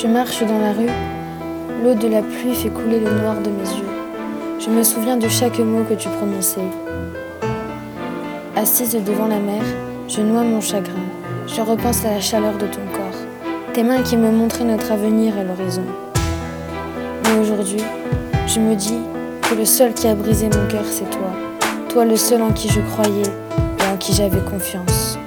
Je marche dans la rue, l'eau de la pluie fait couler le noir de mes yeux. Je me souviens de chaque mot que tu prononçais. Assise devant la mer, je noie mon chagrin. Je repense à la chaleur de ton corps, tes mains qui me montraient notre avenir à l'horizon. Mais aujourd'hui, je me dis que le seul qui a brisé mon cœur, c'est toi. Toi le seul en qui je croyais et en qui j'avais confiance.